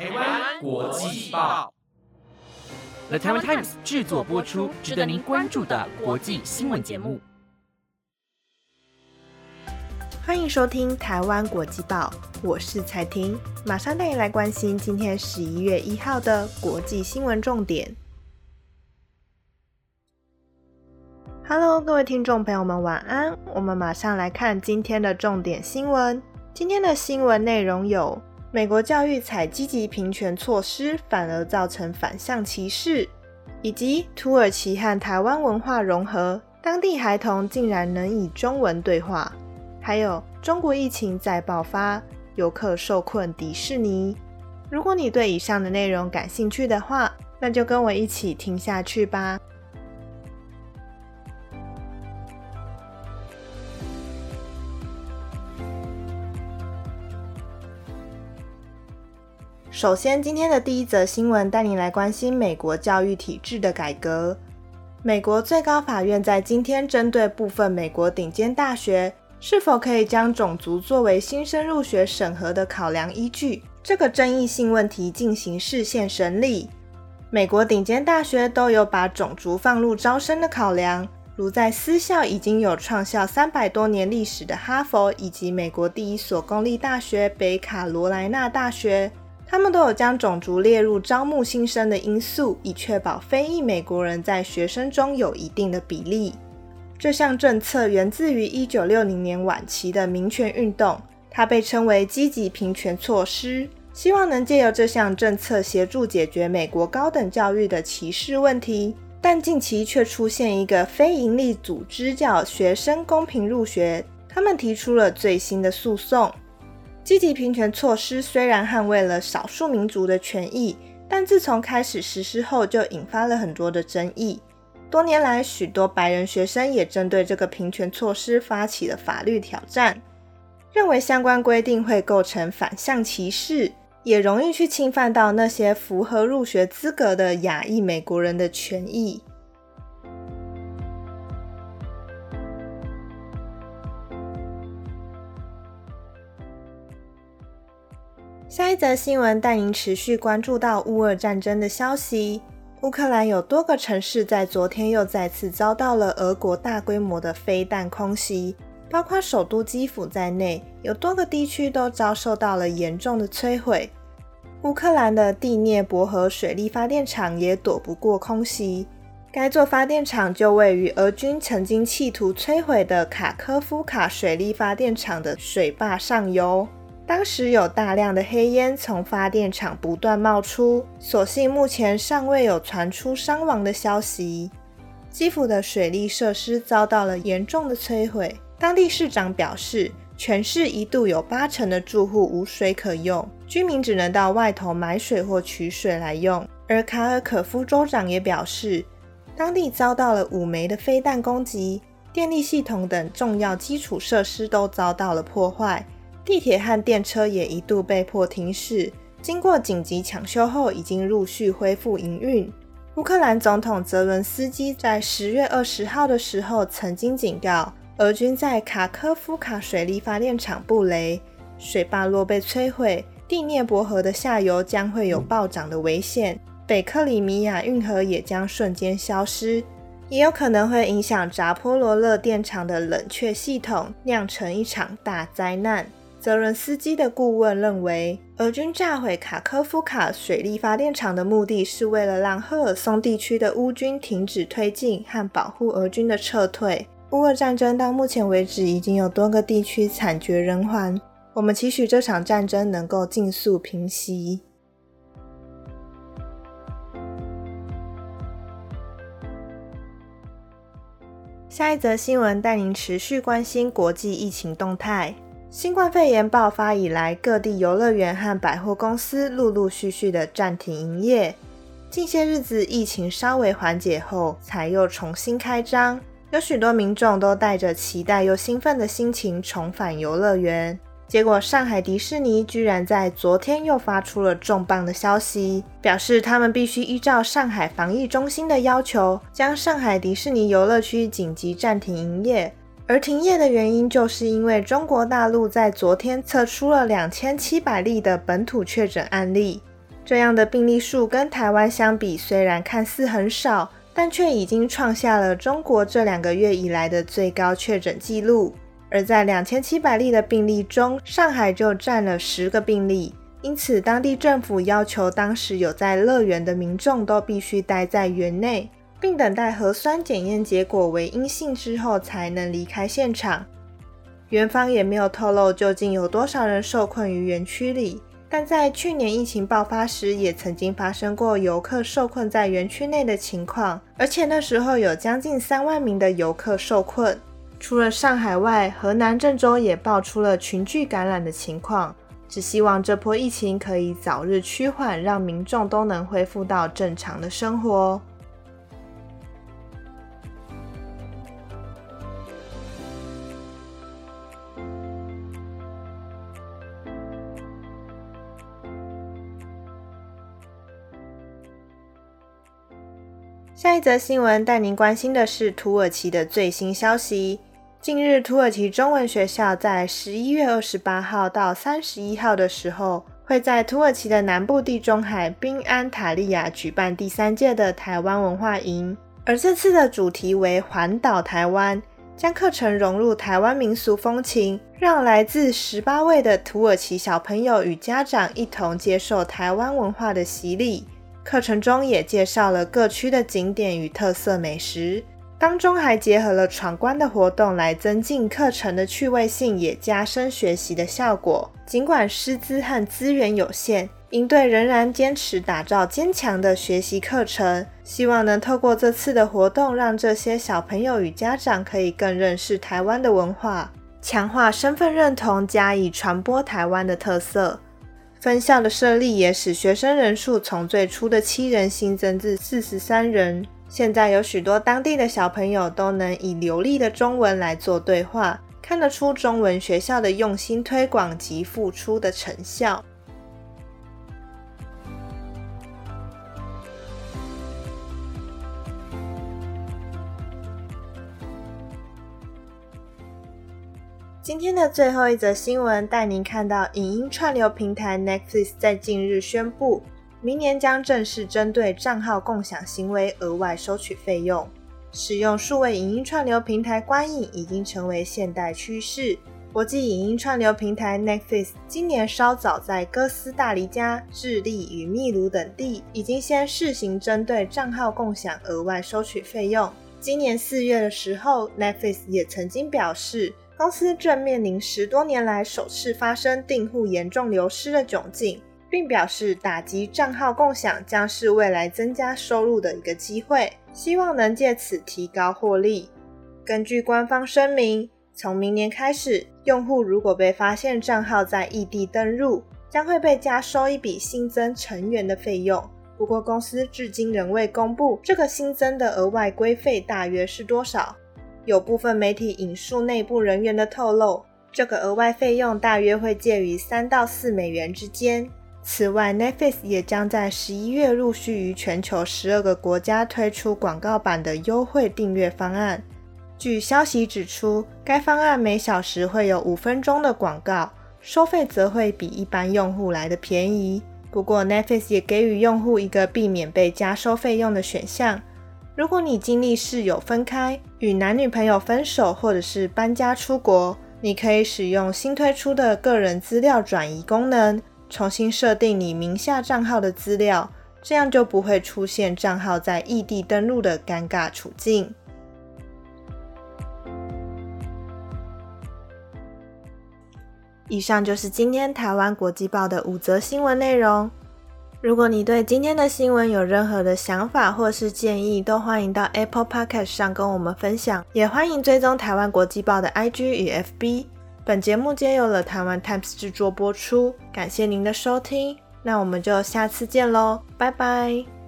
台湾国际报，The Taiwan Times 制作播出，值得您关注的国际新闻节目。欢迎收听台湾国际报，我是彩婷，马上带你来关心今天十一月一号的国际新闻重点。Hello，各位听众朋友们，晚安。我们马上来看今天的重点新闻。今天的新闻内容有：美国教育采积极平权措施，反而造成反向歧视；以及土耳其和台湾文化融合，当地孩童竟然能以中文对话。还有中国疫情再爆发，游客受困迪士尼。如果你对以上的内容感兴趣的话，那就跟我一起听下去吧。首先，今天的第一则新闻带你来关心美国教育体制的改革。美国最高法院在今天针对部分美国顶尖大学是否可以将种族作为新生入学审核的考量依据这个争议性问题进行视线审理。美国顶尖大学都有把种族放入招生的考量，如在私校已经有创校三百多年历史的哈佛，以及美国第一所公立大学北卡罗来纳大学。他们都有将种族列入招募新生的因素，以确保非裔美国人在学生中有一定的比例。这项政策源自于1960年晚期的民权运动，它被称为积极平权措施，希望能借由这项政策协助解决美国高等教育的歧视问题。但近期却出现一个非营利组织叫学生公平入学，他们提出了最新的诉讼。积极平权措施虽然捍卫了少数民族的权益，但自从开始实施后，就引发了很多的争议。多年来，许多白人学生也针对这个平权措施发起了法律挑战，认为相关规定会构成反向歧视，也容易去侵犯到那些符合入学资格的亚裔美国人的权益。下一则新闻带您持续关注到乌俄战争的消息。乌克兰有多个城市在昨天又再次遭到了俄国大规模的飞弹空袭，包括首都基辅在内，有多个地区都遭受到了严重的摧毁。乌克兰的第聂伯河水力发电厂也躲不过空袭，该座发电厂就位于俄军曾经企图摧毁的卡科夫卡水力发电厂的水坝上游。当时有大量的黑烟从发电厂不断冒出，所幸目前尚未有传出伤亡的消息。基辅的水利设施遭到了严重的摧毁，当地市长表示，全市一度有八成的住户无水可用，居民只能到外头买水或取水来用。而卡尔可夫州长也表示，当地遭到了五枚的飞弹攻击，电力系统等重要基础设施都遭到了破坏。地铁和电车也一度被迫停驶，经过紧急抢修后，已经陆续恢复营运。乌克兰总统泽伦斯基在十月二十号的时候曾经警告，俄军在卡科夫卡水力发电厂布雷，水坝若被摧毁，第聂伯河的下游将会有暴涨的危险，北克里米亚运河也将瞬间消失，也有可能会影响扎波罗热电厂的冷却系统，酿成一场大灾难。泽伦斯基的顾问认为，俄军炸毁卡科夫卡水力发电厂的目的是为了让赫尔松地区的乌军停止推进和保护俄军的撤退。乌俄战争到目前为止已经有多个地区惨绝人寰，我们期许这场战争能够尽速平息。下一则新闻带您持续关心国际疫情动态。新冠肺炎爆发以来，各地游乐园和百货公司陆陆续续的暂停营业。近些日子疫情稍微缓解后，才又重新开张。有许多民众都带着期待又兴奋的心情重返游乐园。结果，上海迪士尼居然在昨天又发出了重磅的消息，表示他们必须依照上海防疫中心的要求，将上海迪士尼游乐区紧急暂停营业。而停业的原因，就是因为中国大陆在昨天测出了两千七百例的本土确诊案例。这样的病例数跟台湾相比，虽然看似很少，但却已经创下了中国这两个月以来的最高确诊记录。而在两千七百例的病例中，上海就占了十个病例。因此，当地政府要求当时有在乐园的民众都必须待在园内，并等待核酸检验结果为阴性之后才能离开现场。园方也没有透露究竟有多少人受困于园区里。但在去年疫情爆发时，也曾经发生过游客受困在园区内的情况，而且那时候有将近三万名的游客受困。除了上海外，河南郑州也爆出了群聚感染的情况。只希望这波疫情可以早日趋缓，让民众都能恢复到正常的生活。下一则新闻带您关心的是土耳其的最新消息。近日，土耳其中文学校在十一月二十八号到三十一号的时候，会在土耳其的南部地中海宾安塔利亚举办第三届的台湾文化营。而这次的主题为环岛台湾，将课程融入台湾民俗风情，让来自十八位的土耳其小朋友与家长一同接受台湾文化的洗礼。课程中也介绍了各区的景点与特色美食，当中还结合了闯关的活动来增进课程的趣味性，也加深学习的效果。尽管师资和资源有限，营队仍然坚持打造坚强的学习课程，希望能透过这次的活动，让这些小朋友与家长可以更认识台湾的文化，强化身份认同，加以传播台湾的特色。分校的设立也使学生人数从最初的七人新增至四十三人。现在有许多当地的小朋友都能以流利的中文来做对话，看得出中文学校的用心推广及付出的成效。今天的最后一则新闻，带您看到影音串流平台 Netflix 在近日宣布，明年将正式针对账号共享行为额外收取费用。使用数位影音串流平台观影已经成为现代趋势。国际影音串流平台 Netflix 今年稍早在哥斯达黎加、智利与秘鲁等地已经先试行针对账号共享额外收取费用。今年四月的时候，Netflix 也曾经表示。公司正面临十多年来首次发生订户严重流失的窘境，并表示打击账号共享将是未来增加收入的一个机会，希望能借此提高获利。根据官方声明，从明年开始，用户如果被发现账号在异地登入，将会被加收一笔新增成员的费用。不过，公司至今仍未公布这个新增的额外规费大约是多少。有部分媒体引述内部人员的透露，这个额外费用大约会介于三到四美元之间。此外，Netflix 也将在十一月陆续于全球十二个国家推出广告版的优惠订阅方案。据消息指出，该方案每小时会有五分钟的广告，收费则会比一般用户来的便宜。不过，Netflix 也给予用户一个避免被加收费用的选项。如果你经历室友分开、与男女朋友分手，或者是搬家出国，你可以使用新推出的个人资料转移功能，重新设定你名下账号的资料，这样就不会出现账号在异地登录的尴尬处境。以上就是今天台湾国际报的五则新闻内容。如果你对今天的新闻有任何的想法或是建议，都欢迎到 Apple Podcast 上跟我们分享，也欢迎追踪台湾国际报的 IG 与 FB。本节目皆由了台湾 Times 制作播出，感谢您的收听，那我们就下次见喽，拜拜。